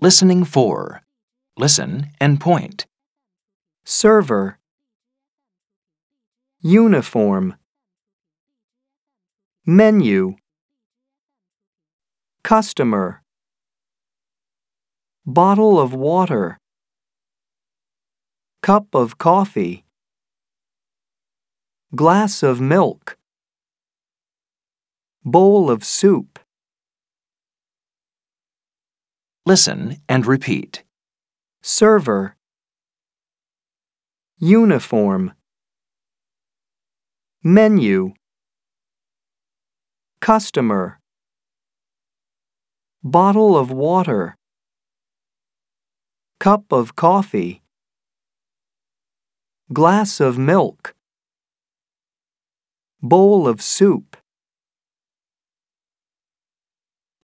Listening 4. Listen and point. server, uniform, menu, customer, bottle of water, cup of coffee, glass of milk, bowl of soup, Listen and repeat. server, uniform, menu, customer, bottle of water, cup of coffee, glass of milk, bowl of soup.